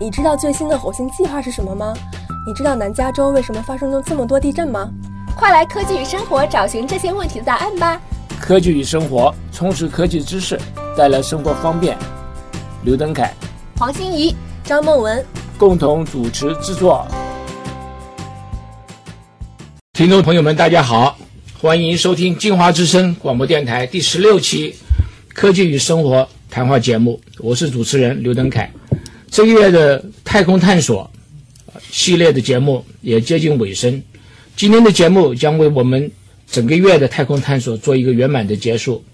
你知道最新的火星计划是什么吗？你知道南加州为什么发生了这么多地震吗？快来科技与生活找寻这些问题的答案吧！科技与生活，充实科技知识，带来生活方便。刘登凯、黄欣怡、张梦文共同主持制作。听众朋友们，大家好，欢迎收听金华之声广播电台第十六期科技与生活谈话节目，我是主持人刘登凯。这个月的太空探索系列的节目也接近尾声。今天的节目将为我们整个月的太空探索做一个圆满的结束。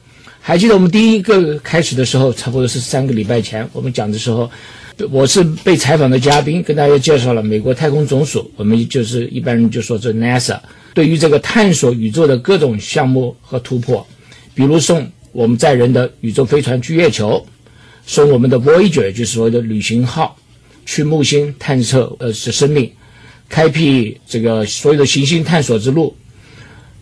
还记得我们第一个开始的时候，差不多是三个礼拜前，我们讲的时候，我是被采访的嘉宾，跟大家介绍了美国太空总署，我们就是一般人就说这 NASA 对于这个探索宇宙的各种项目和突破，比如送我们载人的宇宙飞船去月球，送我们的 Voyager 就是所谓的旅行号去木星探测呃是生命。开辟这个所有的行星探索之路，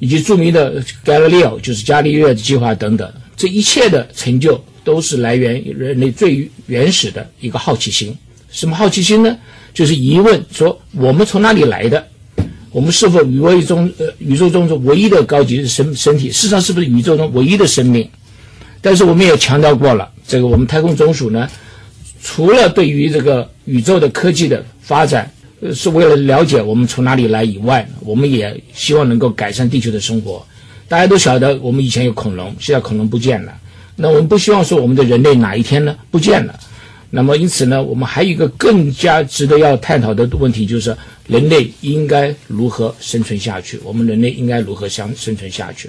以及著名的 Galileo 就是伽利略的计划等等，这一切的成就都是来源于人类最原始的一个好奇心。什么好奇心呢？就是疑问：说我们从哪里来的？我们是否宇宙中呃宇宙中的唯一的高级身身体？事实上是不是宇宙中唯一的生命？但是我们也强调过了，这个我们太空总署呢，除了对于这个宇宙的科技的发展。呃是为了了解我们从哪里来以外，我们也希望能够改善地球的生活。大家都晓得，我们以前有恐龙，现在恐龙不见了。那我们不希望说我们的人类哪一天呢不见了。那么因此呢，我们还有一个更加值得要探讨的问题，就是人类应该如何生存下去？我们人类应该如何相生存下去？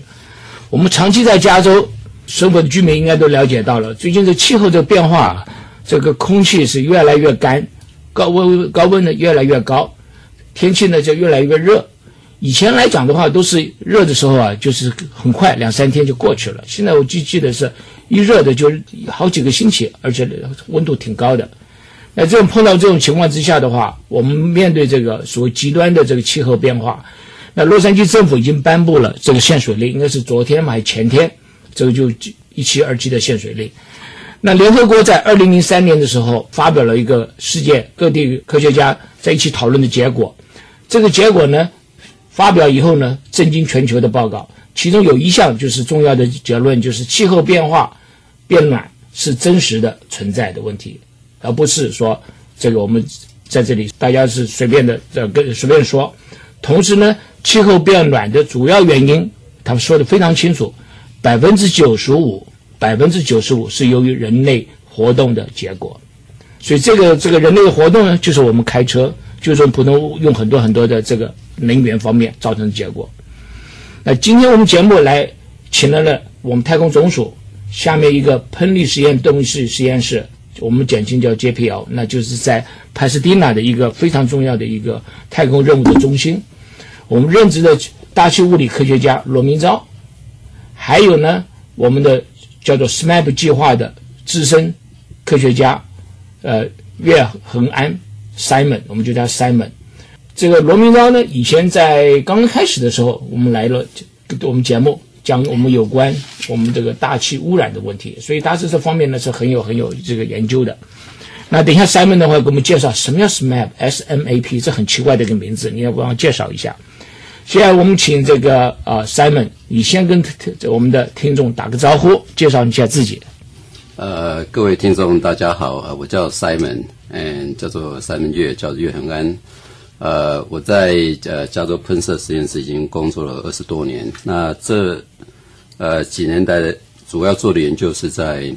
我们长期在加州所有的居民应该都了解到了，最近这气候这个变化，这个空气是越来越干。高温高温呢越来越高，天气呢就越来越热。以前来讲的话，都是热的时候啊，就是很快两三天就过去了。现在我记记得是一热的就是好几个星期，而且温度挺高的。那这种碰到这种情况之下的话，我们面对这个所谓极端的这个气候变化，那洛杉矶政府已经颁布了这个限水令，应该是昨天嘛还是前天，这个就一期二期的限水令。那联合国在二零零三年的时候发表了一个世界各地科学家在一起讨论的结果，这个结果呢，发表以后呢，震惊全球的报告，其中有一项就是重要的结论，就是气候变化变暖是真实的存在的问题，而不是说这个我们在这里大家是随便的这跟随便说。同时呢，气候变暖的主要原因，他们说的非常清楚，百分之九十五。百分之九十五是由于人类活动的结果，所以这个这个人类的活动呢，就是我们开车，就是普通用很多很多的这个能源方面造成的结果。那今天我们节目来请来了我们太空总署下面一个喷力实验动力室实验室，我们简称叫 JPL，那就是在帕斯蒂纳的一个非常重要的一个太空任务的中心。我们任职的大气物理科学家罗明昭，还有呢我们的。叫做 SMAP 计划的资深科学家，呃，岳恒安 Simon，我们就叫 Simon。这个罗明昭呢，以前在刚刚开始的时候，我们来了我们节目讲我们有关我们这个大气污染的问题，所以他是这方面呢是很有很有这个研究的。那等一下 Simon 的话给我们介绍什么叫 SMAP，S M A P，这很奇怪的一个名字，你要帮我介绍一下。现在我们请这个啊，Simon，你先跟我们的听众打个招呼，介绍一下自己。呃，各位听众大家好，我叫 Simon，嗯，叫做 Simon 岳，叫岳恒安。呃，我在呃加州喷射实验室已经工作了二十多年。那这呃几年来主要做的研究是在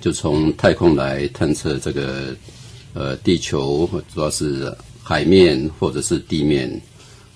就从太空来探测这个呃地球，主要是海面或者是地面。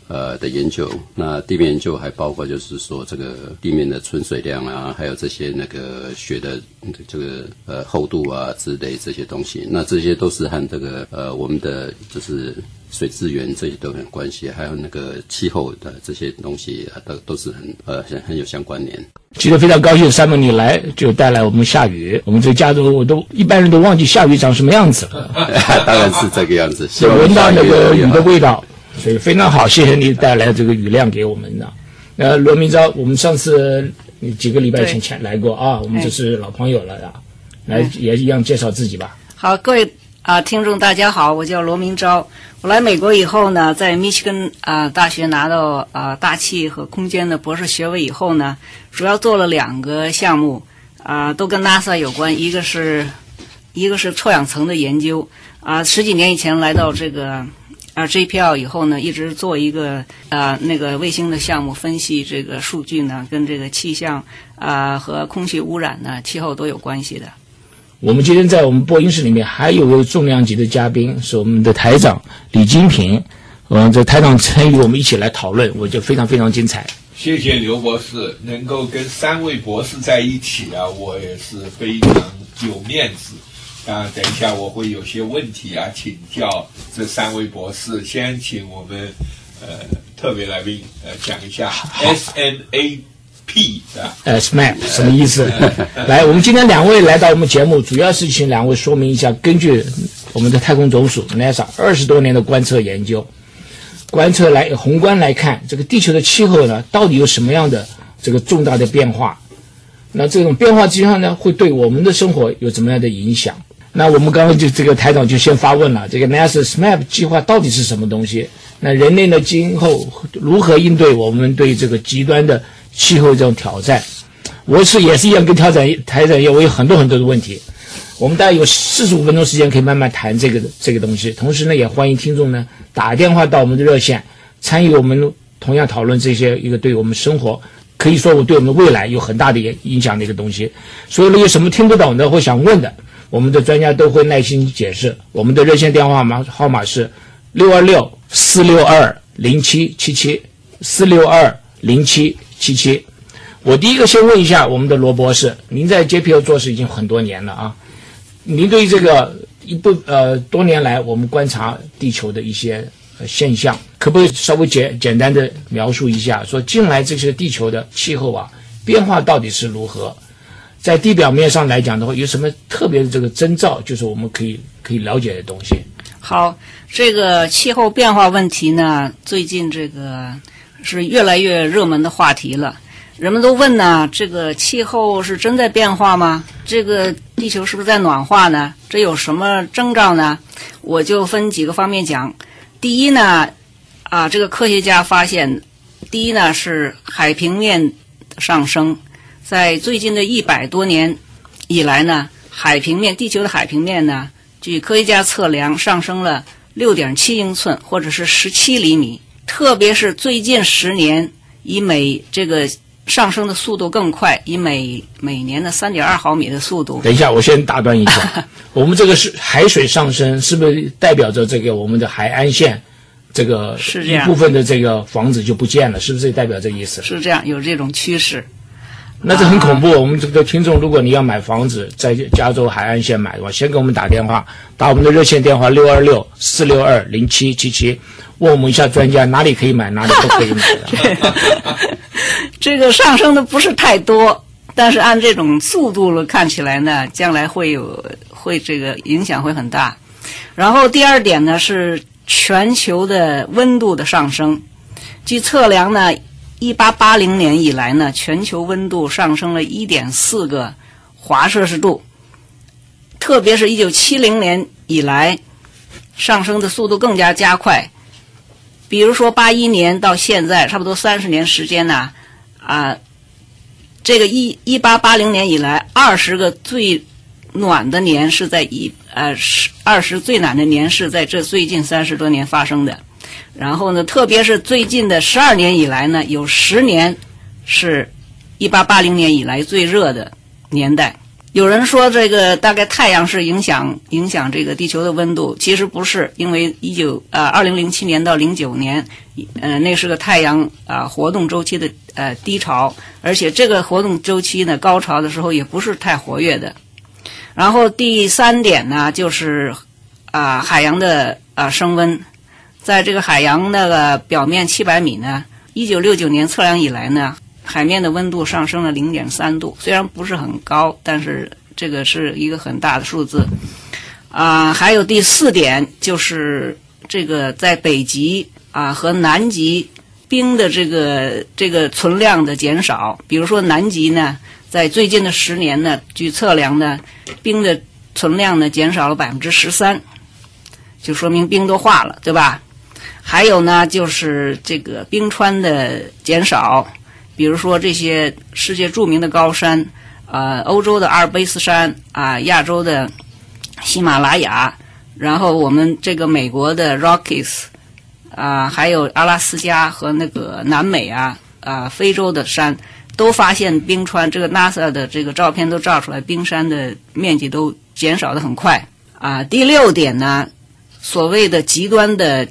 呃的研究，那地面研究还包括就是说这个地面的存水量啊，还有这些那个雪的这个呃厚度啊之类这些东西，那这些都是和这个呃我们的就是水资源这些都很关系，还有那个气候的这些东西都都是很呃很很有相关联。其实非常高兴，三门你来就带来我们下雨，我们这加州我都一般人都忘记下雨长什么样子了。当然是这个样子，闻到那个雨的味道。所以非常好，谢谢你带来这个雨量给我们的。呃，罗明昭，我们上次几个礼拜前前来过啊，我们就是老朋友了啊。来也一样介绍自己吧。好，各位啊，听众大家好，我叫罗明昭。我来美国以后呢，在密歇根啊大学拿到啊大气和空间的博士学位以后呢，主要做了两个项目啊，都跟 NASA 有关。一个是一个是臭氧层的研究啊，十几年以前来到这个啊 JPL 以后呢，一直做一个啊那个卫星的项目，分析这个数据呢，跟这个气象啊和空气污染呢、气候都有关系的。我们今天在我们播音室里面还有位重量级的嘉宾，是我们的台长李金平。嗯，这台长参与我们一起来讨论，我觉得非常非常精彩。谢谢刘博士，能够跟三位博士在一起啊，我也是非常有面子。啊，等一下我会有些问题啊，请教这三位博士。先请我们呃特别来宾呃讲一下 S N A P 啊，呃，SMAP 什么意思？来，我们今天两位来到我们节目，主要是请两位说明一下，根据我们的太空总署 NASA 二十多年的观测研究，观测来宏观来看，这个地球的气候呢，到底有什么样的这个重大的变化？那这种变化之下呢，会对我们的生活有怎么样的影响？那我们刚刚就这个台长就先发问了，这个 NASA SMAP 计划到底是什么东西？那人类呢，今后如何应对我们对这个极端的气候这种挑战？我是也是一样，跟挑战台长一样，我有很多很多的问题。我们大概有四十五分钟时间可以慢慢谈这个这个东西。同时呢，也欢迎听众呢打电话到我们的热线，参与我们同样讨论这些一个对我们生活可以说我对我们未来有很大的影影响的一个东西。所以呢，有什么听不懂的或想问的，我们的专家都会耐心解释。我们的热线电话码号码是六二六四六二零七七七四六二零七七七。我第一个先问一下我们的罗博士，您在 JPL 做事已经很多年了啊，您对这个一部呃多年来我们观察地球的一些、现象，可不可以稍微简简单的描述一下？说近来这些地球的气候啊变化到底是如何？在地表面上来讲的话，有什么特别的这个征兆，就是我们可以可以了解的东西？好，这个气候变化问题呢，最近这个是越来越热门的话题了。人们都问呢，这个气候是真在变化吗？这个地球是不是在暖化呢？这有什么征兆呢？我就分几个方面讲。第一呢，啊，这个科学家发现，第一呢是海平面上升，在最近的一百多年以来呢，海平面地球的海平面呢，据科学家测量上升了六点七英寸，或者是十七厘米。特别是最近十年，以每这个上升的速度更快，以每每年的三点二毫米的速度。等一下，我先打断一下，我们这个是海水上升，是不是代表着这个我们的海岸线这个一是这样部分的这个房子就不见了？是不是代表这意思？是这样，有这种趋势。那这很恐怖。我们这个听众，如果你要买房子，在加州海岸线买的话，先给我们打电话，打我们的热线电话六二六四六二零七七七，问我们一下专家哪里可以买，哪里不可以买的。这个上升的不是太多，但是按这种速度了看起来呢，将来会有会这个影响会很大。然后第二点呢是全球的温度的上升，据测量呢，一八八零年以来呢，全球温度上升了一点四个华摄氏度，特别是一九七零年以来，上升的速度更加加快。比如说八一年到现在，差不多三十年时间呢，啊，这个一一八八零年以来，二十个最暖的年是在一呃十二十最暖的年是在这最近三十多年发生的。然后呢，特别是最近的十二年以来呢，有十年是一八八零年以来最热的年代。有人说这个大概太阳是影响影响这个地球的温度，其实不是，因为一九呃二零零七年到零九年，呃那是个太阳啊、活动周期的呃低潮，而且这个活动周期呢高潮的时候也不是太活跃的。然后第三点呢就是啊、海洋的啊、升温，在这个海洋那个表面七百米呢，一九六九年测量以来呢，海面的温度上升了零点三度，虽然不是很高，但是这个是一个很大的数字。啊、还有第四点就是这个在北极啊、和南极冰的这个这个存量的减少，比如说南极呢，在最近的十年呢，据测量呢，冰的存量呢减少了百分之十三。就说明冰都化了，对吧？还有呢，就是这个冰川的减少，比如说这些世界著名的高山，呃，欧洲的阿尔卑斯山啊，亚洲的喜马拉雅，然后我们这个美国的 Rockies 啊，还有阿拉斯加和那个南美啊啊，非洲的山。都发现冰川，这个 NASA 的这个照片都照出来，冰山的面积都减少的很快啊。第六点呢，所谓的极端的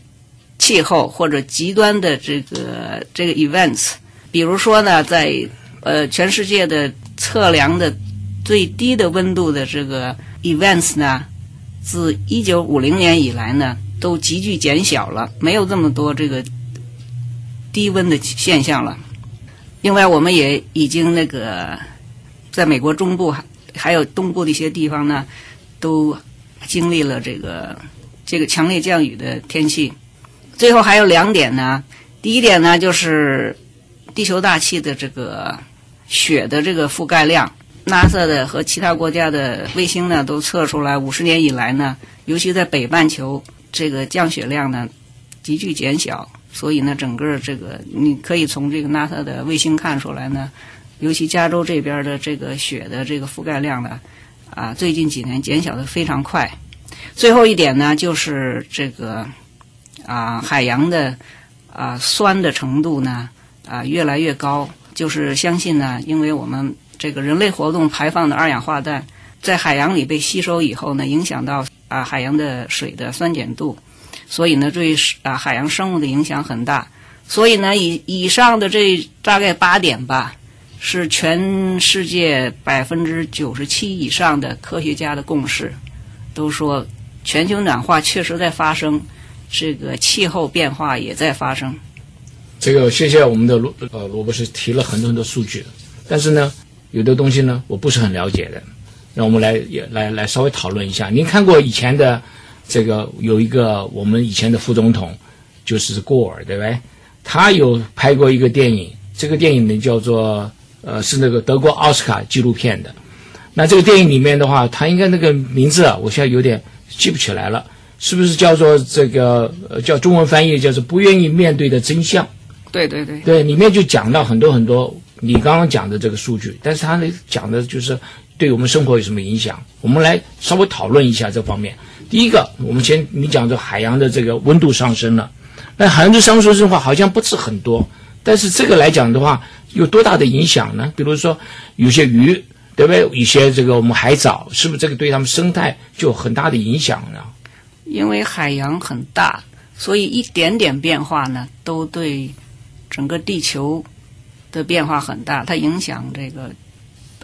气候或者极端的这个这个 events，比如说呢，在呃全世界的测量的最低的温度的这个 events 呢，自一九五零年以来呢，都急剧减小了，没有这么多这个低温的现象了。另外，我们也已经那个，在美国中部还还有东部的一些地方呢，都经历了这个这个强烈降雨的天气。最后还有两点呢，第一点呢就是地球大气的这个雪的这个覆盖量，NASA 的和其他国家的卫星呢都测出来，五十年以来呢，尤其在北半球，这个降雪量呢急剧减小。所以呢，整个这个你可以从这个 NASA 的卫星看出来呢，尤其加州这边的这个雪的这个覆盖量呢，啊，最近几年减小的非常快。最后一点呢，就是这个啊，海洋的啊酸的程度呢啊越来越高，就是相信呢，因为我们这个人类活动排放的二氧化氮在海洋里被吸收以后呢，影响到啊海洋的水的酸碱度。所以呢，对啊海洋生物的影响很大。所以呢，以以上的这大概八点吧，是全世界百分之九十七以上的科学家的共识，都说全球暖化确实在发生，这个气候变化也在发生。这个谢谢我们的罗呃罗博士提了很多很多数据，但是呢，有的东西呢我不是很了解的，让我们来也来来稍微讨论一下。您看过以前的？这个有一个我们以前的副总统，就是过尔，对不对？他有拍过一个电影，这个电影呢叫做呃，是那个德国奥斯卡纪录片的。那这个电影里面的话，他应该那个名字啊，我现在有点记不起来了，是不是叫做这个呃叫中文翻译叫做不愿意面对的真相？对对对，对，里面就讲到很多很多你刚刚讲的这个数据，但是他那讲的就是对我们生活有什么影响？我们来稍微讨论一下这方面。第一个，我们先你讲这海洋的这个温度上升了，那海洋的上升的话好像不是很多，但是这个来讲的话，有多大的影响呢？比如说有些鱼，对不对？一些这个我们海藻，是不是这个对它们生态就有很大的影响呢？因为海洋很大，所以一点点变化呢，都对整个地球的变化很大，它影响这个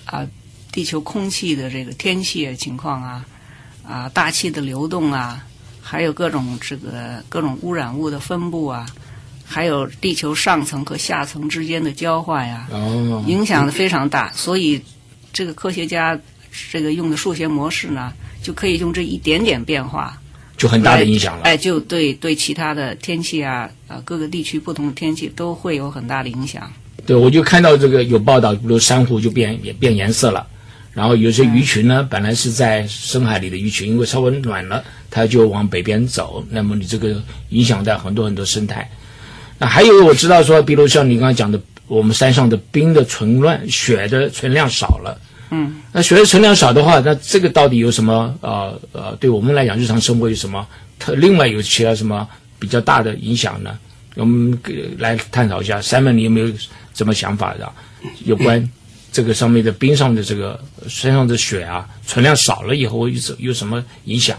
啊地球空气的这个天气情况啊。啊，大气的流动啊，还有各种这个各种污染物的分布啊，还有地球上层和下层之间的交换呀，影响的非常大。所以，这个科学家这个用的数学模式呢，就可以用这一点点变化，就很大的影响了。哎，就对对其他的天气啊，啊各个地区不同的天气都会有很大的影响。对，我就看到这个有报道，比如珊瑚就变也变颜色了。然后有些鱼群呢，本来是在深海里的鱼群，因为稍微暖了，它就往北边走。那么你这个影响到很多很多生态。那还有我知道说，比如像你刚才讲的，我们山上的冰的存乱、雪的存量少了。嗯。那雪的存量少的话，那这个到底有什么呃呃，对我们来讲日常生活有什么特？另外有其他什么比较大的影响呢？我们来探讨一下。Simon，你有没有什么想法的？有关？这个上面的冰上的这个身上的雪啊，存量少了以后有有什么影响？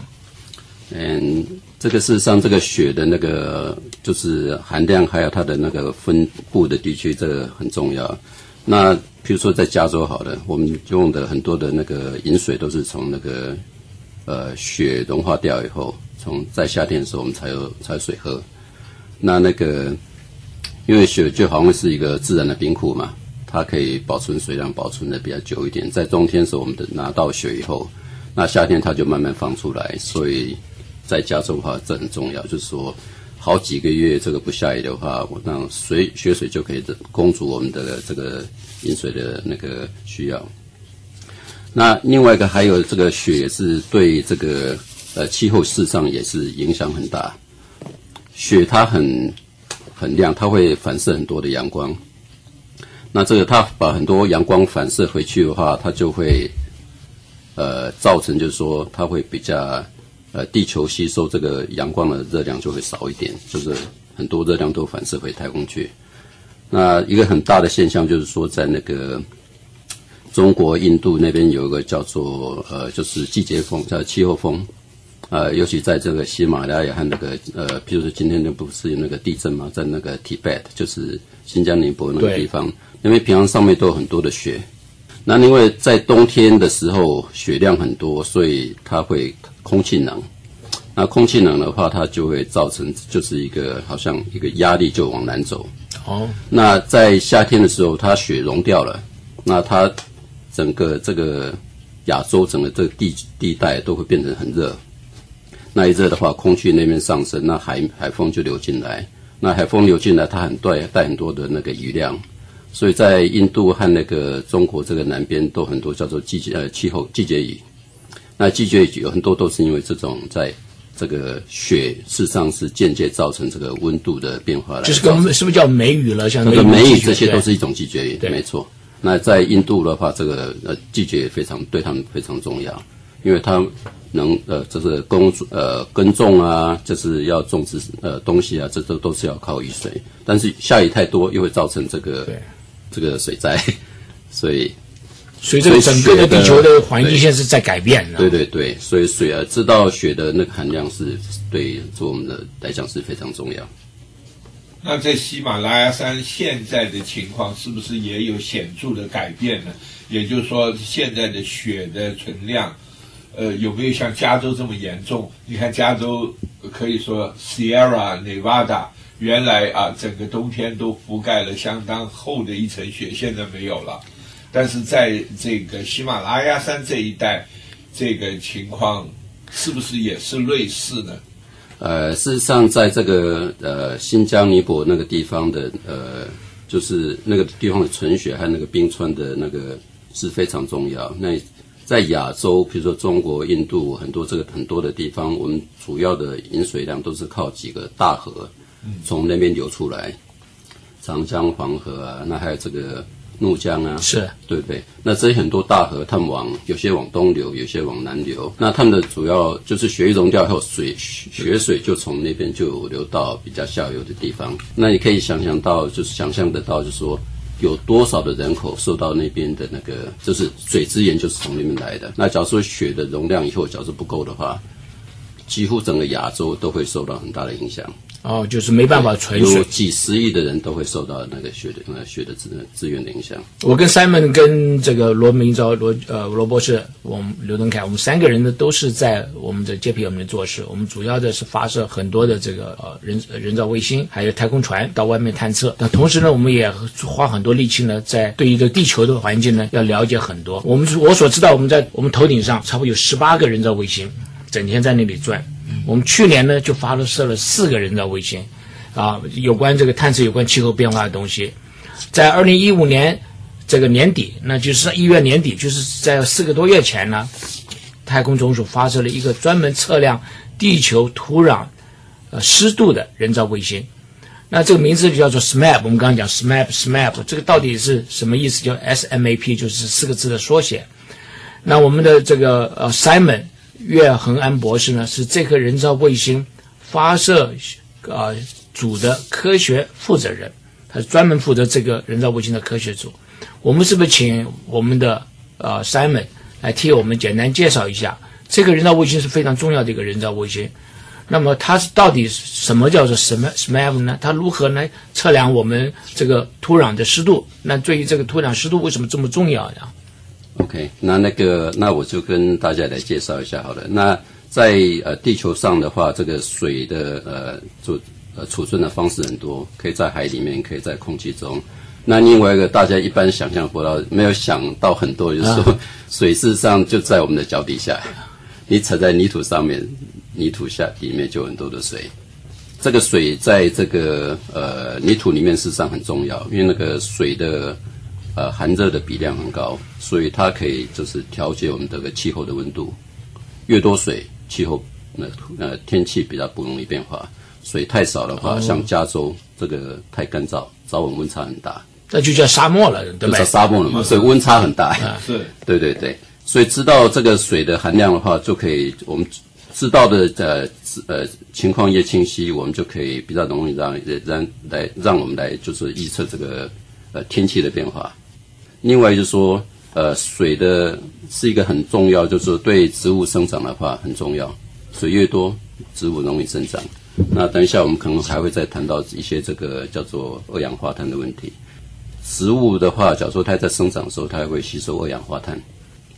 嗯，这个事实上，这个雪的那个就是含量，还有它的那个分布的地区，这个很重要。那比如说在加州，好了，我们用的很多的那个饮水都是从那个呃雪融化掉以后，从在夏天的时候我们才有才有水喝。那那个因为雪就好像是一个自然的冰库嘛。它可以保存水量，保存的比较久一点。在冬天的时候，我们的拿到雪以后，那夏天它就慢慢放出来。所以在加州的话，这很重要，就是说好几个月这个不下雨的话，我那水雪水就可以供足我们的这个饮水的那个需要。那另外一个还有这个雪是对这个呃气候事上也是影响很大。雪它很很亮，它会反射很多的阳光。那这个它把很多阳光反射回去的话，它就会呃造成就是说它会比较呃地球吸收这个阳光的热量就会少一点，就是很多热量都反射回太空去。那一个很大的现象就是说，在那个中国、印度那边有一个叫做呃，就是季节风，叫气候风，呃，尤其在这个喜马拉雅和那个呃，譬如说今天那不是有那个地震嘛，在那个 Tibet，就是新疆宁波那个地方，因为平常上面都有很多的雪，那因为在冬天的时候雪量很多，所以它会空气冷。那空气冷的话，它就会造成就是一个好像一个压力就往南走。哦，那在夏天的时候，它雪融掉了，那它整个这个亚洲整个这个地地带都会变成很热。那一热的话，空气那边上升，那海海风就流进来。那海风流进来，它很带带很多的那个雨量，所以在印度和那个中国这个南边都很多叫做季节呃气候季节雨。那季节雨有很多都是因为这种在。这个雪事实上是间接造成这个温度的变化来，就是跟是不是叫梅雨了？像那个梅雨这些都是一种季节雨，没错。那在印度的话，这个呃季节也非常对他们非常重要，因为它能呃就是耕呃耕种啊，就是要种植呃东西啊，这都都是要靠雨水。但是下雨太多又会造成这个这个水灾，所以。所以这个整个的地球的环境现在是在改变。对对对，所以水啊，知道雪的那个含量是对做我们的来讲是非常重要。那在喜马拉雅山现在的情况是不是也有显著的改变呢？也就是说，现在的雪的存量，呃，有没有像加州这么严重？你看加州可以说 Sierra Nevada 原来啊，整个冬天都覆盖了相当厚的一层雪，现在没有了。但是在这个喜马拉雅山这一带，这个情况是不是也是类似呢？呃，事实上，在这个呃新疆尼泊那个地方的呃，就是那个地方的纯雪和那个冰川的那个是非常重要。那在亚洲，比如说中国、印度很多这个很多的地方，我们主要的饮水量都是靠几个大河从那边流出来，长江、黄河啊，那还有这个。怒江啊，是对不对？那这些很多大河，它们往有些往东流，有些往南流。那它们的主要就是雪融掉后，水雪水就从那边就流到比较下游的地方。那你可以想象到，就是想象得到，就是说有多少的人口受到那边的那个，就是水资源就是从那边来的。那假如说雪的容量以后假如不够的话，几乎整个亚洲都会受到很大的影响。哦，就是没办法存水，有几十亿的人都会受到那个血的呃血的资资源的影响。我跟 Simon 跟这个罗明昭罗呃罗博士，我们刘登凯，我们三个人呢都是在我们的 JPL 里面做事。我们主要的是发射很多的这个呃人人造卫星，还有太空船到外面探测。那同时呢，我们也花很多力气呢，在对于这地球的环境呢要了解很多。我们我所知道，我们在我们头顶上差不多有十八个人造卫星，整天在那里转。我们去年呢就发射了四个人造卫星，啊，有关这个探测有关气候变化的东西。在二零一五年这个年底，那就是一月年底，就是在四个多月前呢，太空总署发射了一个专门测量地球土壤呃湿度的人造卫星。那这个名字就叫做 SMAP。我们刚刚讲 SMAP，SMAP 这个到底是什么意思？叫 SMAP，就是四个字的缩写。那我们的这个呃 Simon。岳恒安博士呢，是这颗人造卫星发射啊组的科学负责人，他是专门负责这个人造卫星的科学组。我们是不是请我们的呃 Simon 来替我们简单介绍一下这个人造卫星是非常重要的一个人造卫星？那么它是到底什么叫做什么 SMAP 呢？它如何来测量我们这个土壤的湿度？那对于这个土壤湿度为什么这么重要呀？OK，那那个，那我就跟大家来介绍一下好了。那在呃地球上的话，这个水的呃储呃储存的方式很多，可以在海里面，可以在空气中。那另外一个大家一般想象不到，没有想到很多，就是说水事实上就在我们的脚底下。你踩在泥土上面，泥土下里面就很多的水。这个水在这个呃泥土里面事实上很重要，因为那个水的。呃，含热的比量很高，所以它可以就是调节我们这个气候的温度。越多水，气候那呃天气比较不容易变化。水太少的话，像加州这个太干燥，早晚温差很大，那就叫沙漠了，对吧？就是沙漠了嘛，所以温差很大。是，对对对，所以知道这个水的含量的话，就可以我们知道的呃呃情况越清晰，我们就可以比较容易让让来让我们来就是预测这个呃天气的变化。另外就是说，呃，水的是一个很重要，就是对植物生长的话很重要，水越多，植物容易生长。那等一下我们可能还会再谈到一些这个叫做二氧化碳的问题。植物的话，假如说它在生长的时候，它会吸收二氧化碳，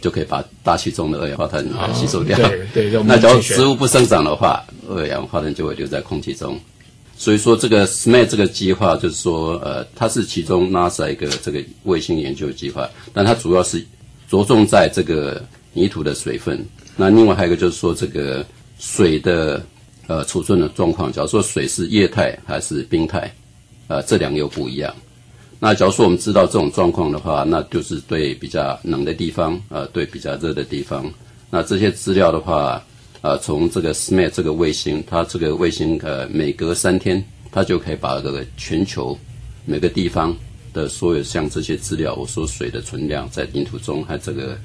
就可以把大气中的二氧化碳吸收掉。对对，那假如植物不生长的话，二氧化碳就会留在空气中。所以说，这个 SMART 这个计划就是说，呃，它是其中 NASA 一个这个卫星研究计划，但它主要是着重在这个泥土的水分。那另外还有一个就是说，这个水的呃储存的状况，假如说水是液态还是冰态，呃，这两个又不一样。那假如说我们知道这种状况的话，那就是对比较冷的地方，呃，对比较热的地方，那这些资料的话。啊，从这个 SMART 这个卫星，它这个卫星呃，每隔三天，它就可以把这个全球每个地方的所有像这些资料，我说水的存量在领土中，还这个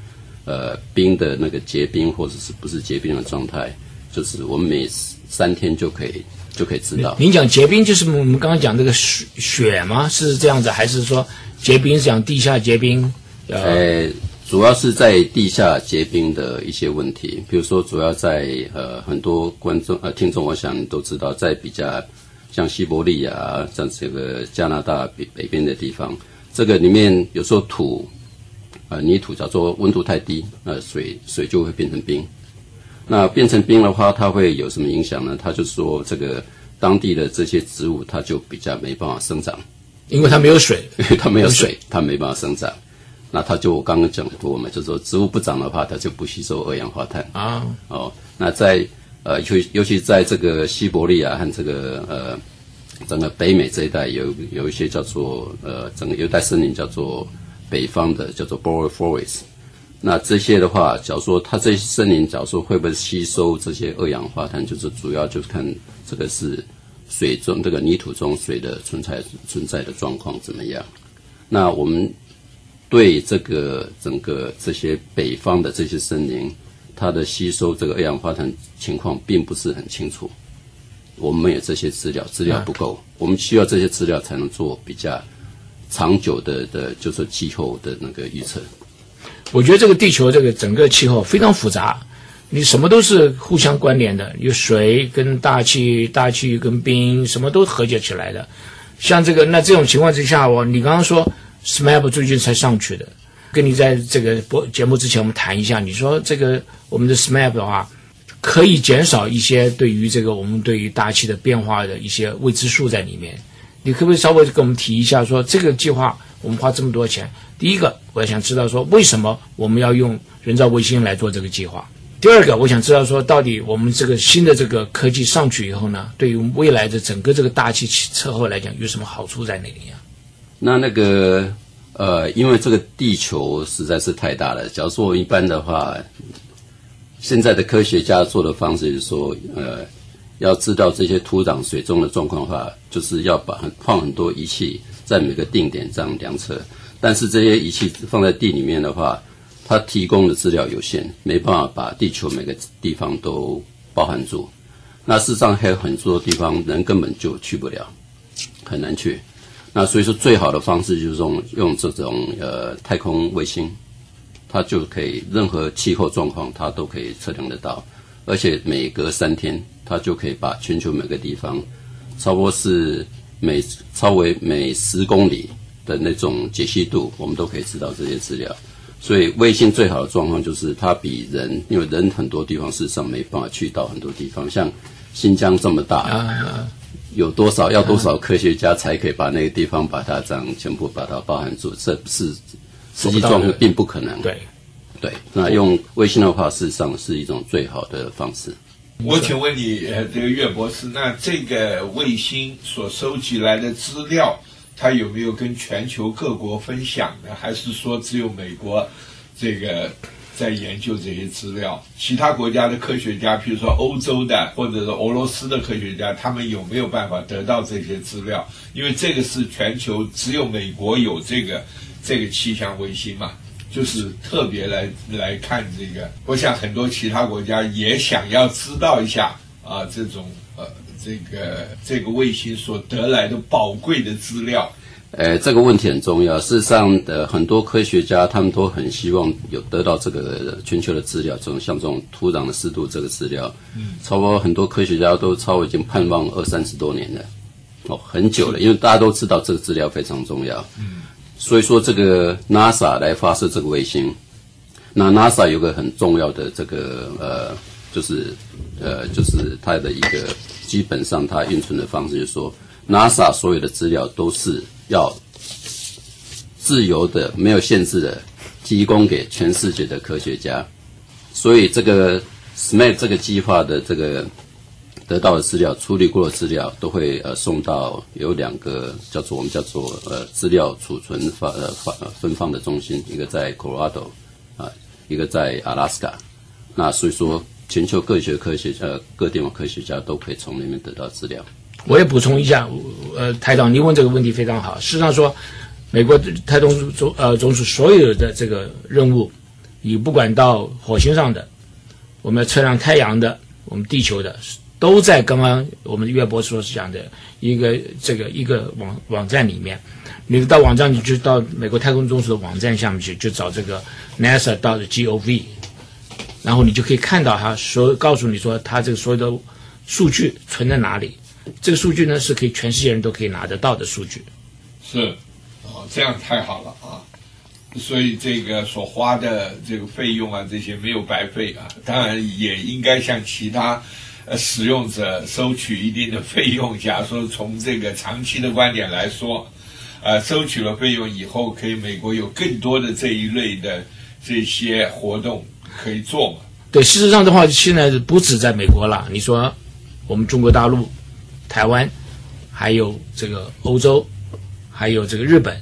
呃冰的那个结冰或者是不是结冰的状态，就是我们每三天就可以就可以知道。您讲结冰就是我们刚刚讲这个雪雪吗？是这样子，还是说结冰是讲地下结冰？呃。主要是在地下结冰的一些问题，比如说，主要在呃很多观众呃听众，我想都知道，在比较像西伯利亚像这个加拿大北北边的地方，这个里面有时候土呃泥土，叫做温度太低，呃水水就会变成冰。那变成冰的话，它会有什么影响呢？它就说这个当地的这些植物，它就比较没办法生长，因为它没有水，它没有水，它没办法生长。那它就我刚刚讲过嘛，就是说植物不长的话，它就不吸收二氧化碳啊。哦，那在呃，尤尤其在这个西伯利亚和这个呃整个北美这一带，有有一些叫做呃整个有带森林叫做北方的叫做 boreal forest。那这些的话，假如说它这些森林，假如说会不会吸收这些二氧化碳，就是主要就是看这个是水中这个泥土中水的存在存在的状况怎么样。那我们。对这个整个这些北方的这些森林，它的吸收这个二氧化碳情况并不是很清楚。我们没有这些资料，资料不够，我们需要这些资料才能做比较长久的的，就是气候的那个预测。我觉得这个地球这个整个气候非常复杂，你什么都是互相关联的，有水跟大气，大气跟冰，什么都和解起来的。像这个，那这种情况之下，我你刚刚说。SMAP 最近才上去的，跟你在这个播节目之前，我们谈一下。你说这个我们的 SMAP 的话，可以减少一些对于这个我们对于大气的变化的一些未知数在里面。你可不可以稍微跟我们提一下，说这个计划我们花这么多钱？第一个，我想知道说为什么我们要用人造卫星来做这个计划？第二个，我想知道说到底我们这个新的这个科技上去以后呢，对于未来的整个这个大气测候来讲有什么好处在哪里呀？那那个呃，因为这个地球实在是太大了。假如说我一般的话，现在的科学家做的方式是说，呃，要知道这些土壤水中的状况的话，就是要把放很多仪器在每个定点这样量测。但是这些仪器放在地里面的话，它提供的资料有限，没办法把地球每个地方都包含住。那事实上还有很多地方人根本就去不了，很难去。那所以说，最好的方式就是用用这种呃太空卫星，它就可以任何气候状况它都可以测量得到，而且每隔三天，它就可以把全球每个地方，超过是每超为每十公里的那种解析度，我们都可以知道这些资料。所以卫星最好的状况就是它比人，因为人很多地方事实上没办法去到很多地方，像新疆这么大。有多少要多少科学家才可以把那个地方把它这样全部把它包含住？这是实际状况并不可能。对，对。那用卫星的话，事实上是一种最好的方式。我请问你，呃，这个岳博士，那这个卫星所收集来的资料，它有没有跟全球各国分享呢？还是说只有美国这个在研究这些资料。其他国家的科学家，比如说欧洲的或者是俄罗斯的科学家，他们有没有办法得到这些资料？因为这个是全球只有美国有这个这个气象卫星嘛，就是特别来来看这个。我想很多其他国家也想要知道一下啊，这种呃这个这个卫星所得来的宝贵的资料。呃，这个问题很重要。事实上，的很多科学家他们都很希望有得到这个全球的资料，这种像这种土壤的湿度这个资料。嗯，超过很多科学家都超过已经盼望二三十多年了，哦，很久了。因为大家都知道这个资料非常重要。嗯，所以说这个 NASA 来发射这个卫星，那 NASA 有个很重要的这个呃，就是呃，就是它的一个基本上它运存的方式，就是说 NASA 所有的资料都是。要自由的、没有限制的提供给全世界的科学家，所以这个 SMART 这个计划的这个得到的资料、处理过的资料，都会呃送到有两个叫做我们叫做呃资料储存发呃发分放的中心，一个在 Colorado 啊，一个在 Alaska。那所以说，全球各学科学呃各地方科学家都可以从里面得到资料。我也补充一下，呃，台长，您问这个问题非常好。事实上说，美国太空总呃总署所有的这个任务，你不管到火星上的，我们测量太阳的，我们地球的，都在刚刚我们岳博士所讲的一个这个一个网网站里面。你到网站，你就到美国太空总署的网站下面去，就找这个 NASA 到的 gov，然后你就可以看到它所告诉你说，它这个所有的数据存在哪里。这个数据呢，是可以全世界人都可以拿得到的数据。是，哦，这样太好了啊！所以这个所花的这个费用啊，这些没有白费啊。当然也应该向其他呃使用者收取一定的费用。假如说从这个长期的观点来说，呃，收取了费用以后，可以美国有更多的这一类的这些活动可以做嘛？对，事实上的话，现在不止在美国了。你说我们中国大陆。台湾，还有这个欧洲，还有这个日本，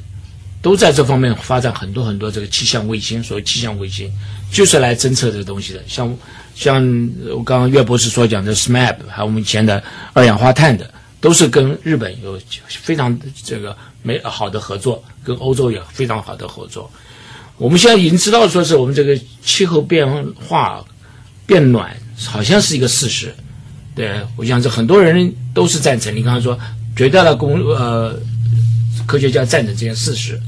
都在这方面发展很多很多这个气象卫星。所谓气象卫星，就是来侦测这个东西的。像像我刚刚岳博士所讲的 SMAP，还有我们以前的二氧化碳的，都是跟日本有非常这个美好的合作，跟欧洲也非常好的合作。我们现在已经知道，说是我们这个气候变化变暖，好像是一个事实。对，我想这很多人都是赞成。你刚才说，绝大的公呃科学家赞成这件事实。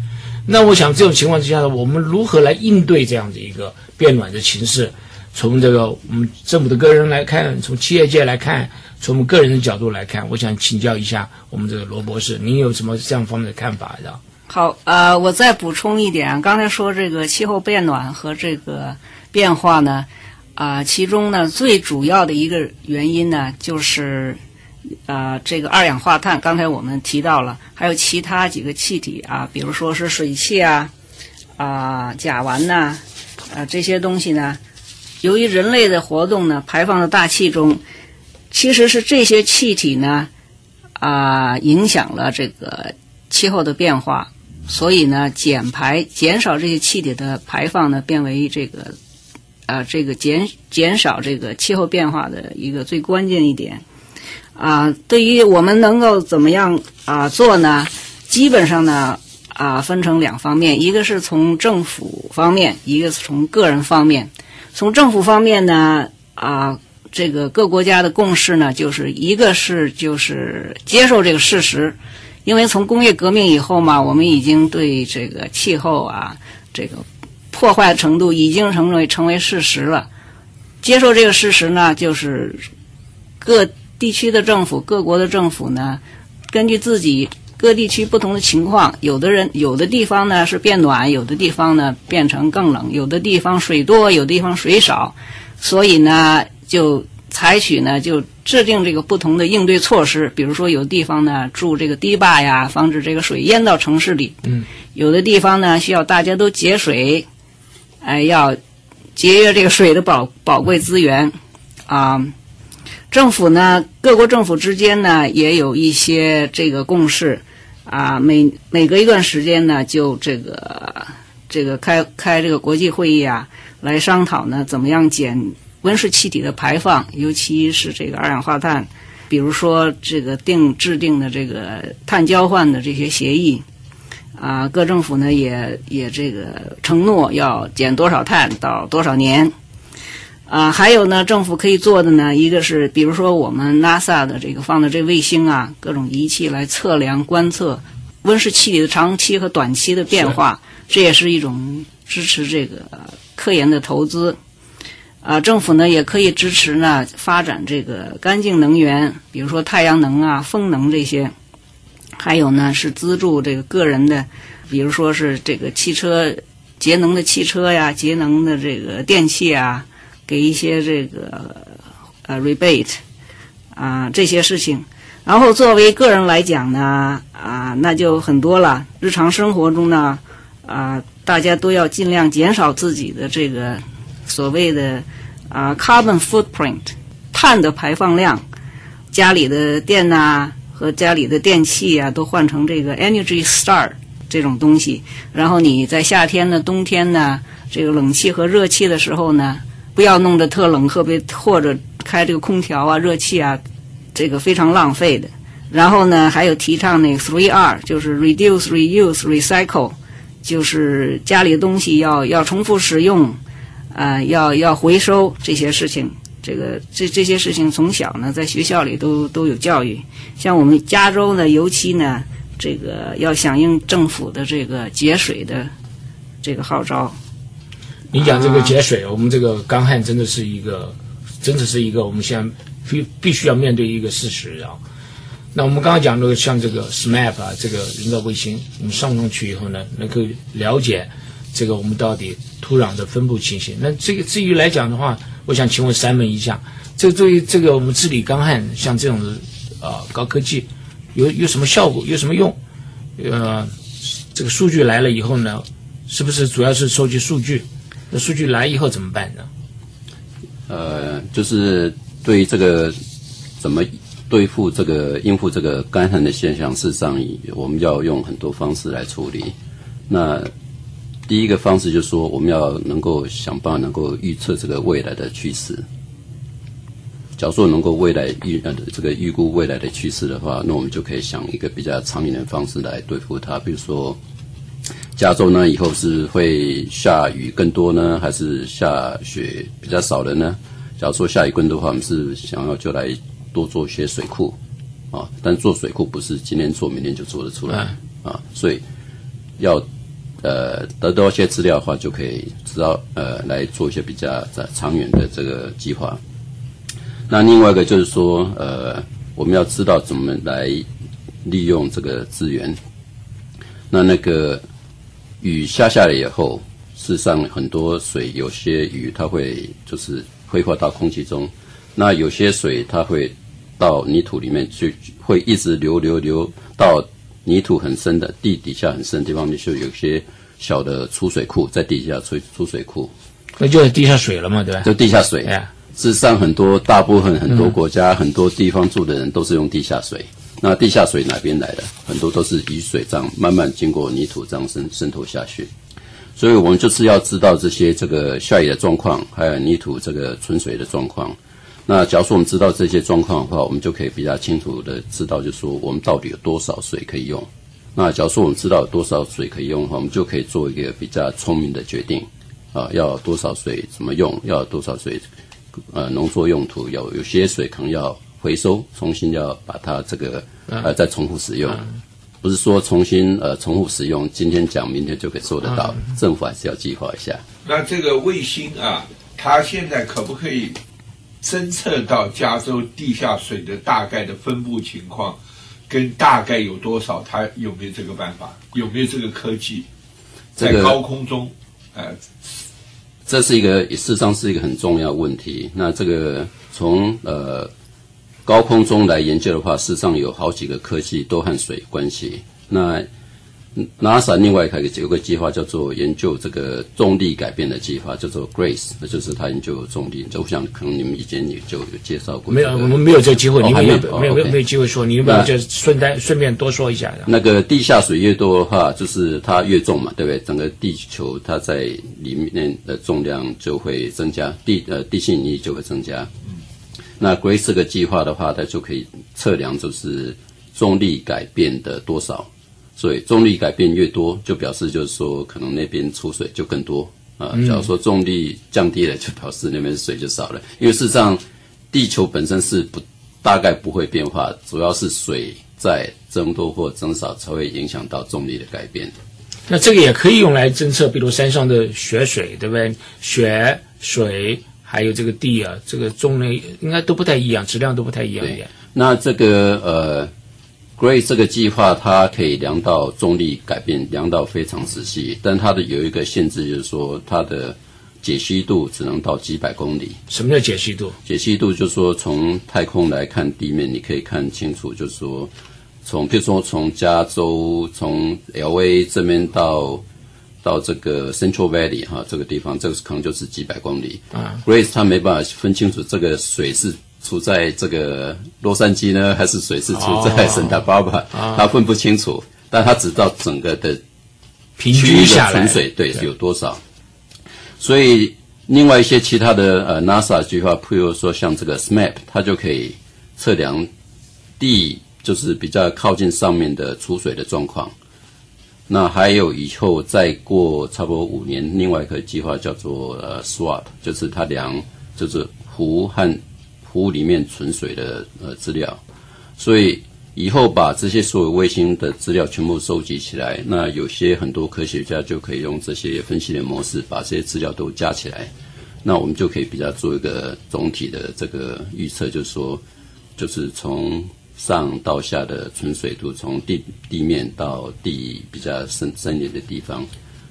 那我想这种情况之下呢，我们如何来应对这样的一个变暖的形势？从这个我们政府的个人来看，从企业界来看，从我们个人的角度来看，我想请教一下我们这个罗博士，您有什么这样方面的看法的？好，呃，我再补充一点，刚才说这个气候变暖和这个变化呢。啊，其中呢最主要的一个原因呢，就是啊这个二氧化碳。刚才我们提到了，还有其他几个气体啊，比如说是水汽啊、啊甲烷呐、啊这些东西呢，由于人类的活动呢，排放到大气中，其实是这些气体呢啊影响了这个气候的变化，所以呢减排减少这些气体的排放呢，变为这个。啊，这个减减少这个气候变化的一个最关键一点啊，对于我们能够怎么样啊做呢？基本上呢啊分成两方面，一个是从政府方面，一个是从个人方面。从政府方面呢啊，这个各国家的共识呢，就是一个是就是接受这个事实，因为从工业革命以后嘛，我们已经对这个气候啊这个。破坏程度已经成为成为事实了。接受这个事实呢，就是各地区的政府、各国的政府呢，根据自己各地区不同的情况，有的人有的地方呢是变暖，有的地方呢变成更冷，有的地方水多，有的地方水少，所以呢就采取呢就制定这个不同的应对措施。比如说有地方呢筑这个堤坝呀，防止这个水淹到城市里；嗯，有的地方呢需要大家都节水。哎，要节约这个水的宝宝贵资源啊！政府呢，各国政府之间呢也有一些这个共识啊。每每隔一段时间呢，就这个这个开开这个国际会议啊，来商讨呢怎么样减温室气体的排放，尤其是这个二氧化碳。比如说这个定制定的这个碳交换的这些协议，啊，各政府呢也也这个承诺要减多少碳到多少年。啊，还有呢，政府可以做的呢，一个是比如说我们 NASA 的这个放的这卫星啊，各种仪器来测量观测温室气体的长期和短期的变化，这也是一种支持这个科研的投资。啊，政府呢也可以支持呢发展这个干净能源，比如说太阳能啊、风能这些。还有呢是资助这个个人的，比如说是这个汽车节能的汽车呀、节能的这个电器啊。给一些这个呃 rebate 啊这些事情，然后作为个人来讲呢啊那就很多了。日常生活中呢啊大家都要尽量减少自己的这个所谓的啊 carbon footprint 碳的排放量，家里的电呐和家里的电器啊都换成这个 energy star 这种东西。然后你在夏天呢、冬天呢，这个冷气和热气的时候呢。不要弄得特冷，特别或者开这个空调啊、热气啊，这个非常浪费的。然后呢，还有提倡那个 three R，就是 reduce、reuse、recycle，就是家里的东西要要重复使用，啊，要要回收这些事情。这个这这些事情从小呢，在学校里都都有教育。像我们加州呢，尤其呢，这个要响应政府的这个节水的这个号召。你讲这个节水，我们这个干旱真的是一个，真的是一个我们现在必必须要面对一个事实啊。那我们刚刚讲的像这个 SMAP 啊，这个人造卫星，我们上上去以后呢，能够了解这个我们到底土壤的分布情形。那这个至于来讲的话，我想请问三门一下，这对于这个我们治理干旱，像这种啊高科技，有有什么效果？有什么用？呃，这个数据来了以后呢，是不是主要是收集数据？那数据来以后怎么办呢？呃，就是对于这个怎么对付这个应付这个干旱的现象，事实上我们要用很多方式来处理。那第一个方式就是说，我们要能够想办法能够预测这个未来的趋势。假如说能够未来预呃这个预估未来的趋势的话，那我们就可以想一个比较长远的方式来对付它，比如说。加州呢，以后是会下雨更多呢，还是下雪比较少的呢？假如说下雨更多的话，我们是想要就来多做一些水库啊，但做水库不是今天做明天就做得出来啊，所以要呃得到一些资料的话，就可以知道呃来做一些比较长远的这个计划。那另外一个就是说呃，我们要知道怎么来利用这个资源。那那个。雨下下来以后，事实上很多水，有些雨它会就是挥发到空气中，那有些水它会到泥土里面去，会一直流流流到泥土很深的地底下很深的地方，就有一些小的储水库在地下储储水库，那就是地下水了嘛，对吧？就地下水。事实上，很多大部分很多国家很多地方住的人都是用地下水。那地下水哪边来的？很多都是雨水这样慢慢经过泥土这样渗渗透下去，所以我们就是要知道这些这个下雨的状况，还有泥土这个存水的状况。那假如说我们知道这些状况的话，我们就可以比较清楚的知道，就是说我们到底有多少水可以用。那假如说我们知道有多少水可以用的话，我们就可以做一个比较聪明的决定啊，要多少水怎么用，要多少水呃农作用途，有有些水可能要。回收，重新要把它这个呃再重复使用，不是说重新呃重复使用，今天讲明天就可以做得到，政府还是要计划一下。那这个卫星啊，它现在可不可以侦测到加州地下水的大概的分布情况，跟大概有多少？它有没有这个办法？有没有这个科技？在高空中，呃，这是一个事实上是一个很重要问题。那这个从呃。高空中来研究的话，事实上有好几个科技都和水关系。那 NASA 另外还有个计划叫做研究这个重力改变的计划，叫做 Grace，那就是他研究重力。这我想可能你们以前也就有介绍过、没有，我们没有这个机会，哦你没有还没有没有没有 OK 没有机会说，你有没有就顺带顺便多说一下？那个地下水越多的话，就是它越重嘛，对不对？整个地球它在里面的重量就会增加，地呃地心引力就会增加。那 Grace 这个计划的话，它就可以测量就是重力改变的多少。所以重力改变越多，就表示就是说可能那边出水就更多啊。假如说重力降低了，就表示那边水就少了。因为事实上，地球本身是不大概不会变化，主要是水在增多或增少才会影响到重力的改变。那这个也可以用来侦测，比如山上的雪水，对不对？雪水还有这个地啊，这个重力应该都不太一样，质量都不太一样。那这个呃，Gray 这个计划它可以量到重力改变，量到非常仔细，但它的有一个限制，就是说它的解析度只能到几百公里。什么叫解析度？解析度就是说从太空来看地面，你可以看清楚，就是说从比如说从加州从 L A 这边到到这个 Central Valley 哈这个地方，这个可能就是几百公里。啊，Grace 它没办法分清楚这个水是处在这个洛杉矶呢，还是水是处在哦 Santa Barbara，、它分不清楚，但他知道整个的平均的均下来，纯水对有多少。所以另外一些其他的呃 NASA 计划，譬如说像这个 SMAP，它就可以测量地就是比较靠近上面的储水的状况。那还有以后再过差不多五年，另外一个计划叫做呃 SWAP，就是它量就是湖和湖里面存水的呃资料。所以以后把这些所有卫星的资料全部收集起来，那有些很多科学家就可以用这些分析的模式，把这些资料都加起来，那我们就可以比较做一个总体的这个预测，就是说，就是从上到下的存水度，从地地面到地比较深深一点的地方，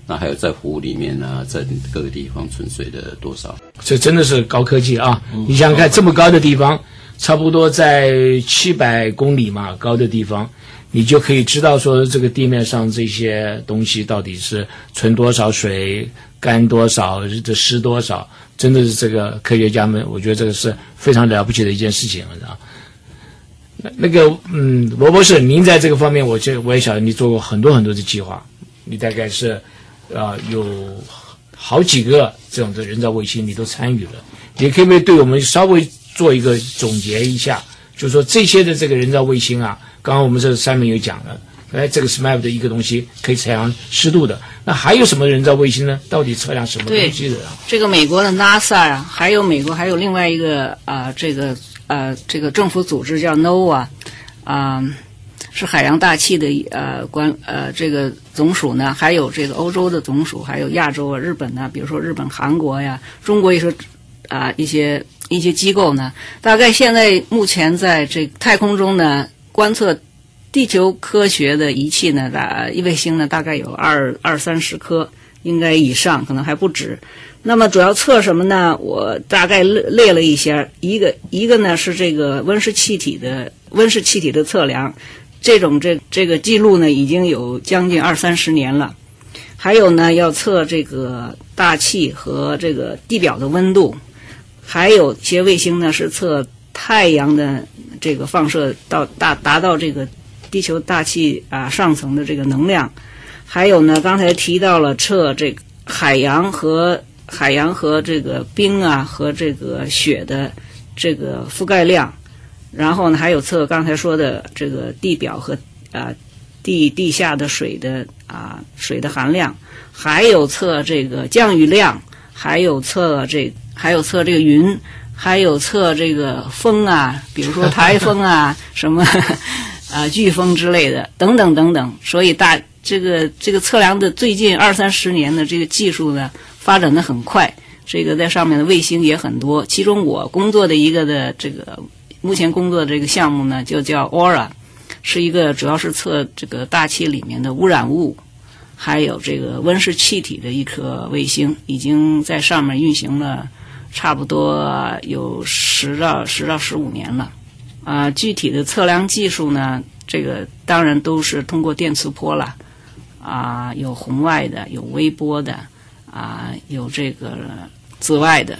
那还有在湖里面啊，在各个地方存水的多少。这真的是高科技啊！你想想看，这么高的地方，差不多在七百公里嘛高的地方，你就可以知道说这个地面上这些东西到底是存多少水、干多少、这湿多少，真的是这个科学家们，我觉得这个是非常了不起的一件事情啊。那那个，嗯，罗博士，您在这个方面，我这我也晓得你做过很多很多的计划，你大概是，啊、有好几个这种的人造卫星你都参与了，你可不可以对我们稍微做一个总结一下？就是说这些的这个人造卫星啊，刚刚我们这上面有讲了，哎，这个 SMAP 的一个东西可以测量湿度的，那还有什么人造卫星呢？到底测量什么东西的啊？这个美国的 NASA 啊，还有美国还有另外一个啊、这个呃，这个政府组织叫 NOA，啊、是海洋大气的呃管呃这个总署呢，还有这个欧洲的总署，还有亚洲啊、日本呢，比如说日本、韩国呀，中国也是啊、一些一些机构呢，大概现在目前在这太空中呢观测地球科学的仪器呢，大卫星呢大概有二二三十颗，应该以上，可能还不止。那么主要测什么呢？我大概列列了一些，一个一个呢是这个温室气体的温室气体的测量，这种这这个记录呢已经有将近二三十年了。还有呢，要测这个大气和这个地表的温度，还有些卫星呢是测太阳的这个放射到达达到这个地球大气啊上层的这个能量，还有呢，刚才提到了测这个海洋和海洋和这个冰啊和这个雪的这个覆盖量，然后呢还有测刚才说的这个地表和啊地地下的水的啊水的含量，还有测这个降雨量，还有测这还有测这个云。还有测这个风啊，比如说台风啊，什么啊飓风之类的，等等等等。所以大这个这个测量的最近二三十年的这个技术呢，发展的很快。这个在上面的卫星也很多，其中我工作的一个的这个目前工作的这个项目呢，就叫 Aura，是一个主要是测这个大气里面的污染物，还有这个温室气体的一颗卫星，已经在上面运行了。差不多有十到十到十五年了，啊，具体的测量技术呢，这个当然都是通过电磁波了，啊，有红外的，有微波的，啊，有这个紫外的，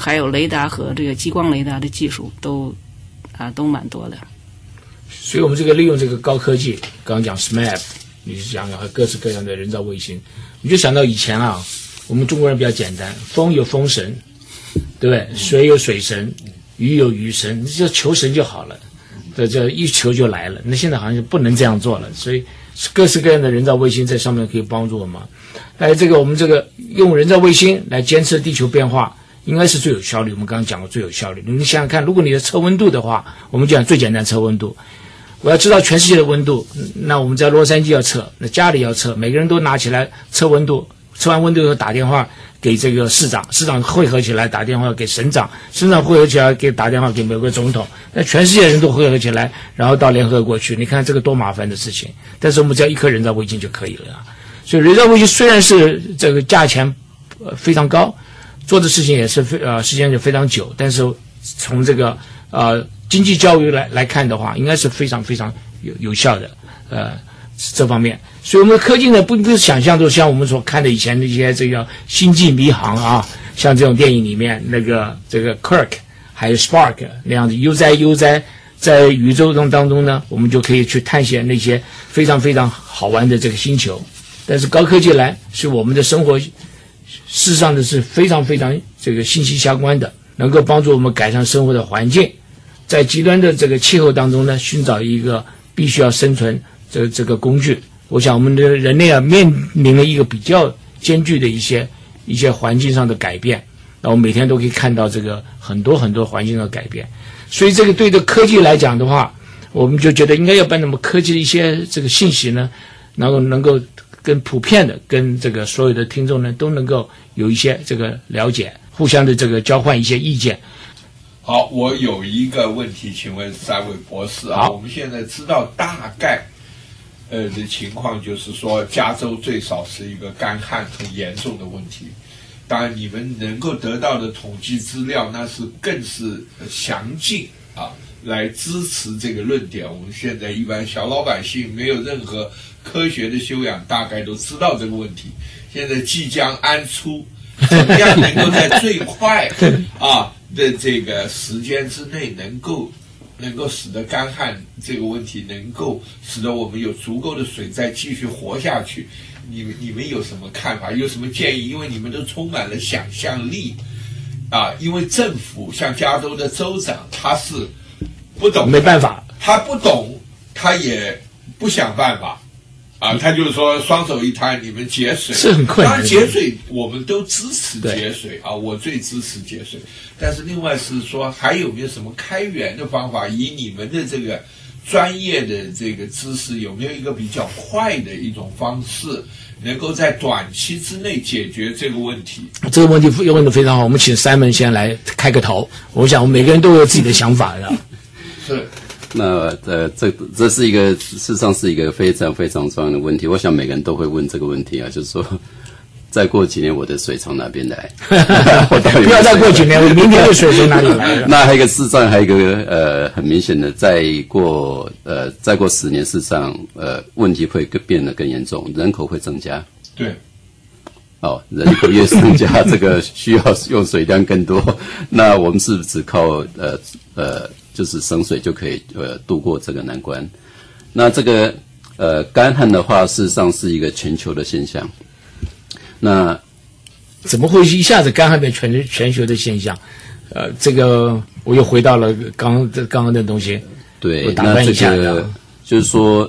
还有雷达和这个激光雷达的技术都啊都蛮多的。所以我们这个利用这个高科技，刚刚讲 SMAP，你是讲和各式各样的人造卫星，你就想到以前啊，我们中国人比较简单，风有风神，对不对？水有水神，鱼有鱼神，你就求神就好了，这这一求就来了。那现在好像就不能这样做了，所以各式各样的人造卫星在上面可以帮助我们。哎，这个我们这个用人造卫星来监测地球变化，应该是最有效率。我们刚刚讲过最有效率。你们想想看，如果你的测温度的话，我们讲最简单测温度。我要知道全世界的温度，那我们在洛杉矶要测，那家里要测，每个人都拿起来测温度，测完温度以后打电话给这个市长，市长汇合起来打电话给省长，省长汇合起来给打电话给美国总统，那全世界人都汇合起来，然后到联合国去，你看这个多麻烦的事情。但是我们只要一颗人造卫星就可以了啊。所以人造卫星虽然是这个价钱呃非常高，做的事情也是非呃时间就非常久，但是从这个呃。经济教育来来看的话，应该是非常非常有有效的，呃，这方面。所以我们的科技呢，不不是想象中像我们所看的以前那些这个星际迷航啊，像这种电影里面那个这个 Kirk 还有 Spark 那样子悠哉悠哉在宇宙中当中呢，我们就可以去探险那些非常非常好玩的这个星球。但是高科技来，是我们的生活，事实上的是非常非常这个息息相关的，能够帮助我们改善生活的环境。在极端的这个气候当中呢，寻找一个必须要生存这这个工具。我想，我们的人类啊，面临了一个比较艰巨的一些一些环境上的改变。那我每天都可以看到这个很多很多环境的改变。所以，这个对着科技来讲的话，我们就觉得应该要把那么科技的一些这个信息呢，能够能够跟普遍的跟这个所有的听众呢，都能够有一些这个了解，互相的这个交换一些意见。好，我有一个问题，请问三位博士啊，我们现在知道大概，呃的情况就是说，加州最少是一个干旱很严重的问题。当然，你们能够得到的统计资料，那是更是详尽啊，来支持这个论点。我们现在一般小老百姓没有任何科学的修养，大概都知道这个问题。现在即将安出，怎么样能够在最快 啊？的这个时间之内，能够能够使得干旱这个问题能够使得我们有足够的水再继续活下去，你们你们有什么看法？有什么建议？因为你们都充满了想象力啊！因为政府像加州的州长，他是不懂，没办法，他不懂，他也不想办法。啊，他就是说双手一摊，你们节水是很困难。当然节水，我们都支持节水啊，我最支持节水。但是另外是说，还有没有什么开源的方法？以你们的这个专业的这个知识，有没有一个比较快的一种方式，能够在短期之内解决这个问题？这个问题问的非常好，我们请 Simon 先来开个头。我想，我们每个人都有自己的想法 的。是。那呃，这这是一个事实上是一个非常非常重要的问题。我想每个人都会问这个问题啊，就是说，再过几年我的水从哪边来？不要再过几年，我明天的水从哪里来？那还有一个事实上还有一个呃很明显的，再过呃再过十年，事实上呃问题会更变得更严重，人口会增加。对。哦，人口越增加，这个需要 用水量更多。那我们是不是只靠呃呃？就是省水就可以呃度过这个难关。那这个呃干旱的话，事实上是一个全球的现象。那怎么会一下子干旱变全全球的现象？呃，这个我又回到了刚这刚刚的东西。对，那这个就是说，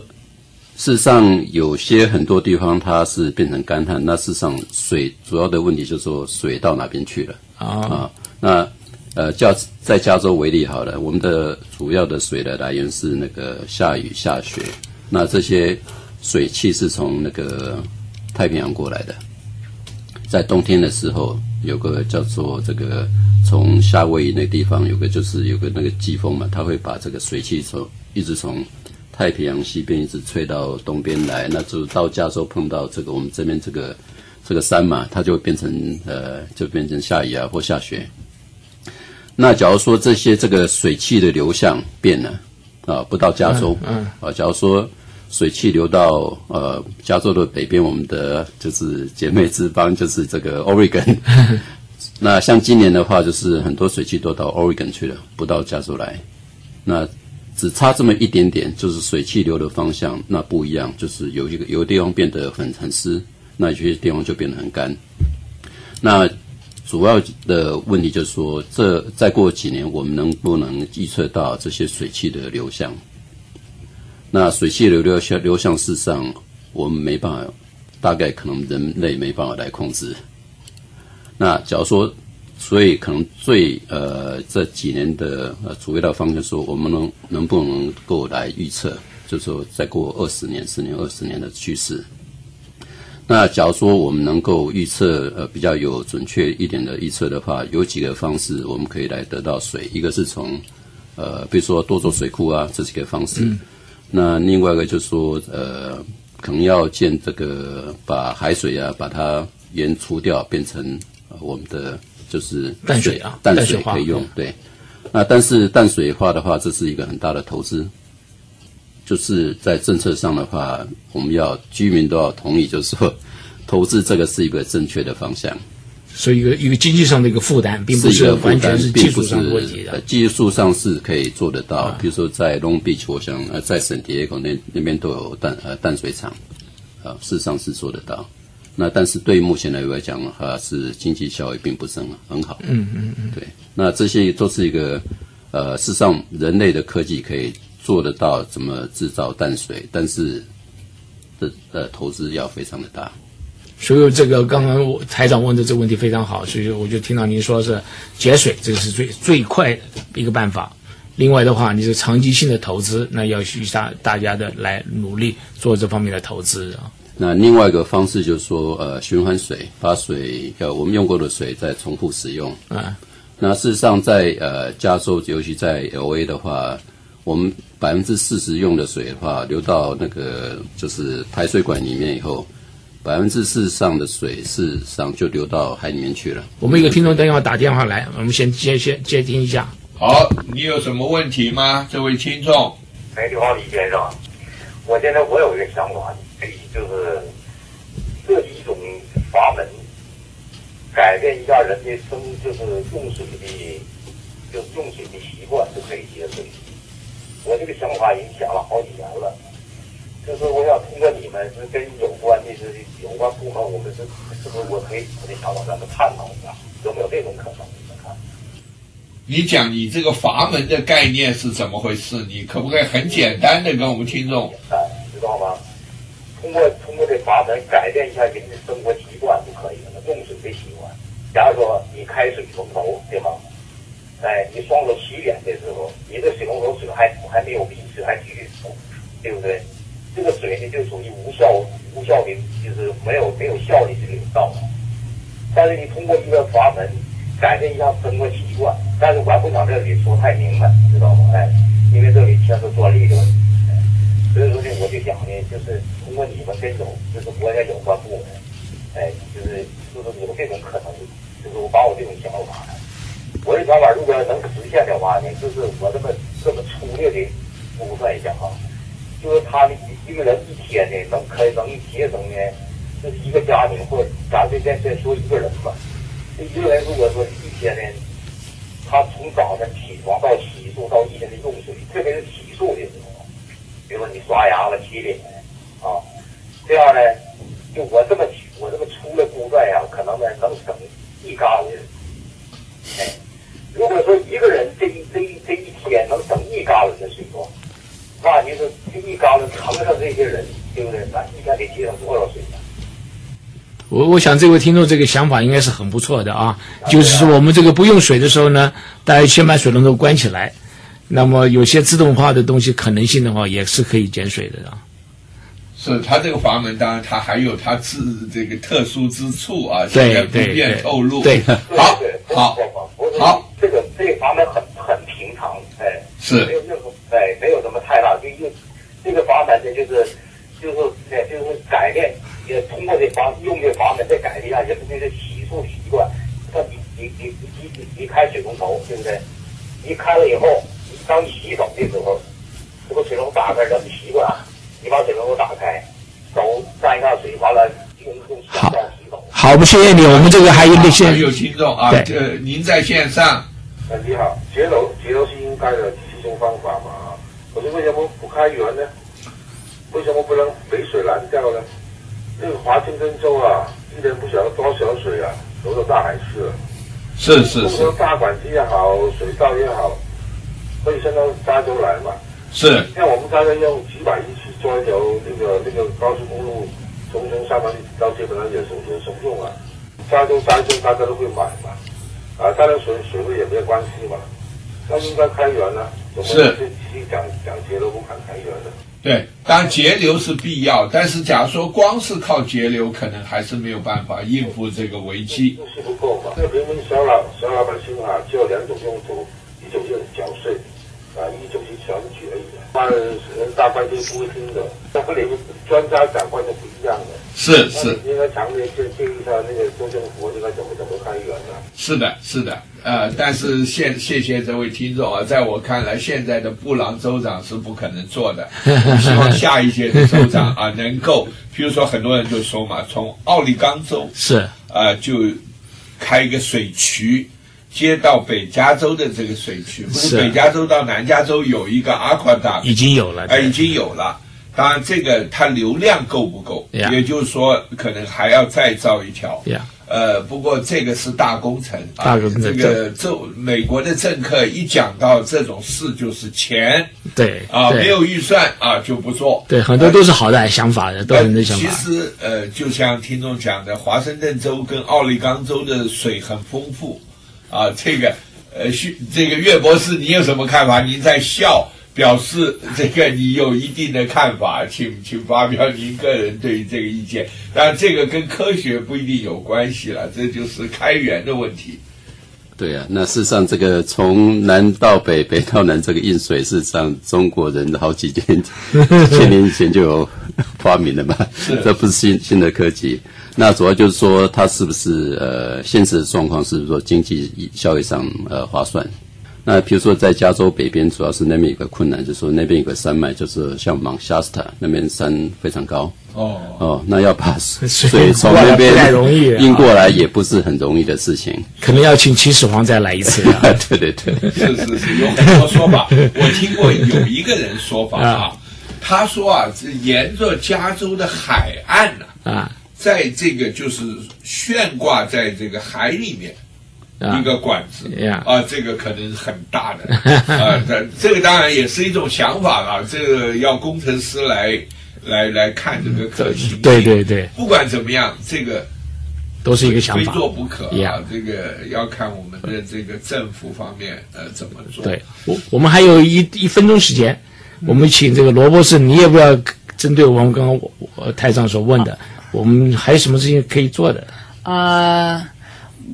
事实上有些很多地方它是变成干旱。那事实上水主要的问题就是说水到哪边去了啊？那。呃，加在加州为例好了，我们的主要的水的来源是那个下雨下雪，那这些水汽是从那个太平洋过来的，在冬天的时候，有个叫做这个从夏威夷那地方有个就是有个那个季风嘛，它会把这个水汽从一直从太平洋西边一直吹到东边来，那就到加州碰到这个我们这边这个这个山嘛，它就会变成呃就变成下雨啊或下雪。那假如说这些这个水汽的流向变了，啊，不到加州，嗯，啊，假如说水汽流到呃加州的北边，我们的就是姐妹之邦就是这个 Oregon。那像今年的话，就是很多水汽都到 Oregon 去了，不到加州来。那只差这么一点点，就是水汽流的方向那不一样，就是有一个有的地方变得很很湿，那有些地方就变得很干。那主要的问题就是说，这再过几年，我们能不能预测到这些水汽的流向？那水汽流流向流向，事实上我们没办法，大概可能人类没办法来控制。那假如说，所以可能最呃这几年的呃主要的方向说，我们能能不能够来预测，就是说再过二十年、十年、二十年的趋势。那假如说我们能够预测呃比较有准确一点的预测的话，有几个方式我们可以来得到水，一个是从呃比如说多做水库啊这几个方式，那另外一个就是说呃可能要建这个把海水啊把它盐除掉变成呃我们的就是淡水啊淡水可以用对，那但是淡水化的话，这是一个很大的投资。就是在政策上的话，我们要居民都要同意，就是说 投资这个是一个正确的方向，所以一个一个经济上的一个负担，并不是一个完全，是技术并不是上的问题的。呃技术上是可以做得到。比如说在 Long Beach，我想呃在圣迭戈那那边都有淡呃淡水厂，啊、事实上是做得到。那但是对目前来讲的话，是经济效益并不是很很好。嗯嗯嗯，对。那这些都是一个呃，事实上人类的科技可以做得到怎么制造淡水，但是的呃投资要非常的大。所以这个刚刚我台长问的这个问题非常好，所以我就听到您说是节水，这个是最最快的一个办法。另外的话，你是长期性的投资，那要需大大家的来努力做这方面的投资啊。那另外一个方式就是说，呃，循环水，把水呃我们用过的水再重复使用。啊，那事实上在，呃加州，尤其在 L A 的话，我们百分之四十用的水的话，流到那个就是排水管里面以后，百分之四上的水事实上就流到海里面去了。我们一个听众等一会打电话来，我们先接先接听一下。好，你有什么问题吗？这位听众，哎，刘浩，李先生，我现在我有一个想法，可以就是设计一种阀门，改变一下人的生，就是用水的，就是用水的习惯，就可以节水。我这个想法已经想了好几年了，就是我想通过你们是跟有关的是有关部门，我们是是不是我可以我的想法咱们探讨一下，有没有这种可能？你们看？你讲你这个阀门的概念是怎么回事？你可不可以很简单的跟我们听众？简单，知道吗？通过通过这阀门改变一下人的生活习惯就可以了，用水的习惯。假如说你开水龙头，对吗？哎，你双手洗脸的时候，你这水龙头水还还没有闭，水还继续冲，对不对？这个水呢就属于无效无效的，就是没有没有效的这个流道。但是你通过一个阀门改变一下生活习惯，但是我还不想这里说太明白，知道吗？哎，因为这里牵涉专利的问题。所以说呢，我就想呢，就是通过你们跟有就是国家有关部门，哎，就是就是有这种可能，就是我把我这种想法，我的想法如果能实现的话呢，就是我这么这么粗略的估算一下哈，就是他的一个人一天呢能可能节省呢，就是一个家庭或者咱这先先说一个人吧，这一个人如果说一天呢，他从早晨起床到洗漱到一天的用水，特别是洗漱的时候。比如说你刷牙了、洗脸啊，这样呢，就我这么我这么粗的估算呀，可能呢能省一缸的。哎，如果说一个人这一这一这一天能省一缸子的水多，那就是这一缸子乘上这些人，对不对？咱一天得节省多少水呢？我我想这位听众这个想法应该是很不错的啊，就是说我们这个不用水的时候呢，大家先把水龙头关起来，那么有些自动化的东西可能性的话也是可以减水的啊。是它这个阀门，当然它还有它自这个特殊之处啊，对现在不便透露。对好对对，好，不没有任何哎，没有什么太大，就用这个阀门呢，就是就是哎，就是改变，也通过这阀用这阀门再改变一下人们个洗漱习惯。那你你你你你你开水龙头，对不对？你开了以后，当你洗澡的时候，这个水龙头打开，让你习惯，你把水龙头打开，手沾一下水，完了用用洗澡。好，不谢谢你，我们这个还有一个线、有听众啊，这您在线上，你好，节流节流是应该的。为什么不开源呢？为什么不能北水拦掉呢？那个华盛顿州啊，一年不晓得多少水啊，流到大海去了。是是是大管子也好，水道也好，可以伸到加州来嘛。是，像我们大概用几百亿去做一条那个那个高速公路，从从上班到基本上也是有什么用啊？加州加州大家都会买嘛，啊，当然水水位也没有关系嘛，那应该开源呢、怎么是讲讲节流不敢开源的？对，当然节流是必要，但是假如说光是靠节流，可能还是没有办法应付这个危机。就是不够嘛。这个平民小老小老百姓啊，只有两种用途，一种就是缴税，啊，一种是选举而已。那人大半天不会听的，那和你们专家讲话是不一样的。是是应该强烈建建议他那个州政府应该怎么怎么开源呢？是的，是的，呃，但是现谢谢这位听众啊，在我看来，现在的布朗州长是不可能做的。我希望下一届的州长啊，能够，比如说很多人就说嘛，从奥利冈州 是啊、就开一个水渠。接到北加州的这个水渠，不是是北加州到南加州有一个阿夸达，已经有了。哎，已经有了。当然，这个它流量够不够也就是说，可能还要再造一条。呀，呃，不过这个是大工程，啊、大工程这个政美国的政客一讲到这种事，就是钱对啊，对没有预算啊就不做。对，很多都是好的想法的，都呃很多想法其。实呃，就像听众讲的，华盛顿州跟奥利冈州的水很丰富啊。这个呃，徐这个岳博士，你有什么看法？您在笑，表示这个你有一定的看法，请请发表您个人对于这个意见。当然，这个跟科学不一定有关系了，这就是开源的问题。对啊，那事实上，这个从南到北，北到南，这个运水，事实上中国人好几千千年以前就有发明了嘛，这不是新新的科技。那主要就是说，它是不是呃现实的状况是不是说经济效益上呃划算？那比如说在加州北边，主要是那边有个困难，就是说那边有个山脉，就是像芒夏斯塔那边山非常高。哦，哦，那要把 水水从那边太容易啊运过来，也不是很容易的事情。可能要请秦始皇再来一次啊。对对对。是是是，有很多说法。我听过有一个人说法啊，他说啊，这沿着加州的海岸呢、啊在这个就是悬挂在这个海里面。啊一个管子呀啊，这个可能是很大的 啊，这这个当然也是一种想法了，这个要工程师来来来看这个可行性。对对对，不管怎么样，这个都是一个想法非法。做不可啊呀，这个要看我们的这个政府方面呃怎么做。对我，我们还有一一分钟时间，我们请这个罗博士，你也不要针对我们刚刚我我台上所问的，我们还有什么事情可以做的？啊、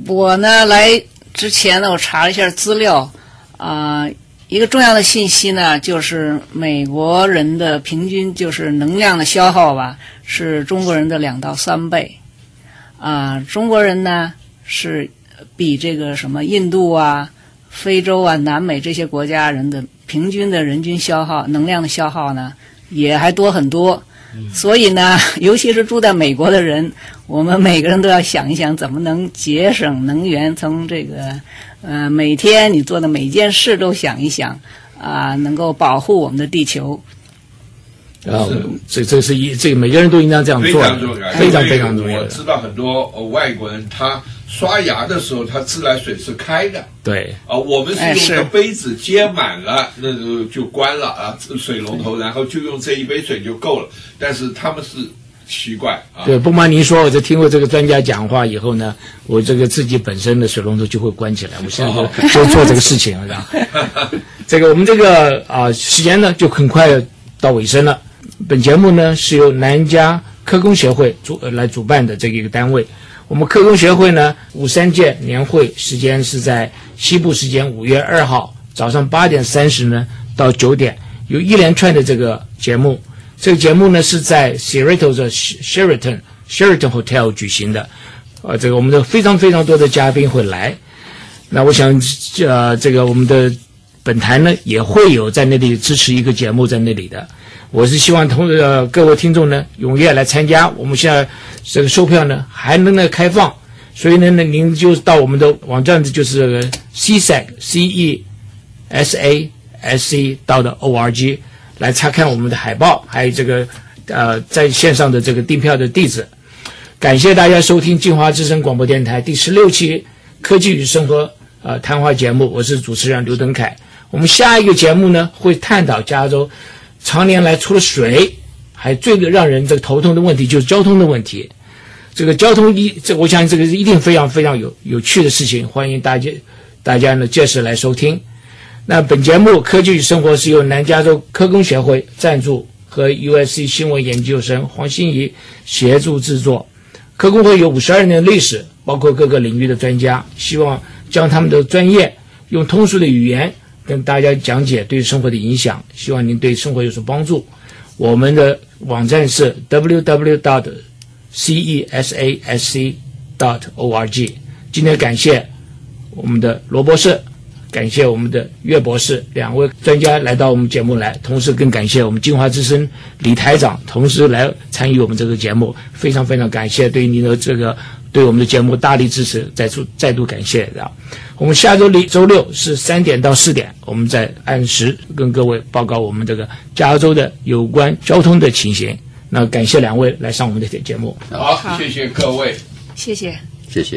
我呢来之前呢，我查了一下资料，啊、一个重要的信息呢，就是美国人的平均就是能量的消耗吧，是中国人的两到三倍，啊、中国人呢是比这个什么印度啊、非洲啊、南美这些国家人的平均的人均消耗能量的消耗呢，也还多很多。所以呢，尤其是住在美国的人，我们每个人都要想一想，怎么能节省能源。从这个呃，每天你做的每件事都想一想啊、能够保护我们的地球。啊，这这是一这个每个人都应当这样做的常重要，，非常非常重要。我知道很多呃外国人，他刷牙的时候，它自来水是开的对啊，我们哎是是用个杯子接满了，那就就关了啊，水龙头，然后就用这一杯水就够了。但是他们是习惯啊，对，不瞒您说，我在听过这个专家讲话以后呢，我这个自己本身的水龙头就会关起来。我现在哦就就做这个事情了，是吧？这个我们这个啊、时间呢就很快到尾声了。本节目呢是由南加科工协会主呃来主办的这个一个单位。我们科工协会呢五三届年会时间是在西部时间五月二号早上八点三十呢到九点，有一连串的这个节目。这个节目呢是在 Seattle 的 Sheraton Sheraton Hotel 举行的，呃，这个我们的非常非常多的嘉宾会来。那我想，呃，这个我们的本台呢也会有在那里支持一个节目在那里的。我是希望同呃各位听众呢踊跃来参加。我们现在这个售票呢还能呢开放，所以呢，那您就到我们的网站，就是 CSAC C E S A S C 到的 O R G 来查看我们的海报，还有这个呃在线上的这个订票的地址。感谢大家收听金华之声广播电台第十六期科技与生活呃谈话节目，我是主持人刘登凯。我们下一个节目呢会探讨加州常年来除了水，还最让人这个头痛的问题就是交通的问题。这个交通一，这我想这个是一定非常非常有有趣的事情，欢迎大家大家呢届时来收听。那本节目《科技与生活》是由南加州科工协会赞助和 USC 新闻研究生黄欣怡协助制作。科工会有五十二年的历史，包括各个领域的专家，希望将他们的专业用通俗的语言跟大家讲解对生活的影响，希望您对生活有所帮助。我们的网站是 www. dot c e s a s c. dot o r g。今天感谢我们的罗博士，感谢我们的岳博士两位专家来到我们节目来，同时更感谢我们金华之声李台长，同时来参与我们这个节目，非常非常感谢对您的这个对我们的节目大力支持，再次再度感谢啊！我们下周六周六是三点到四点，我们再按时跟各位报告我们这个加州的有关交通的情形。那感谢两位来上我们的节目。好，谢谢各位。谢谢。谢谢。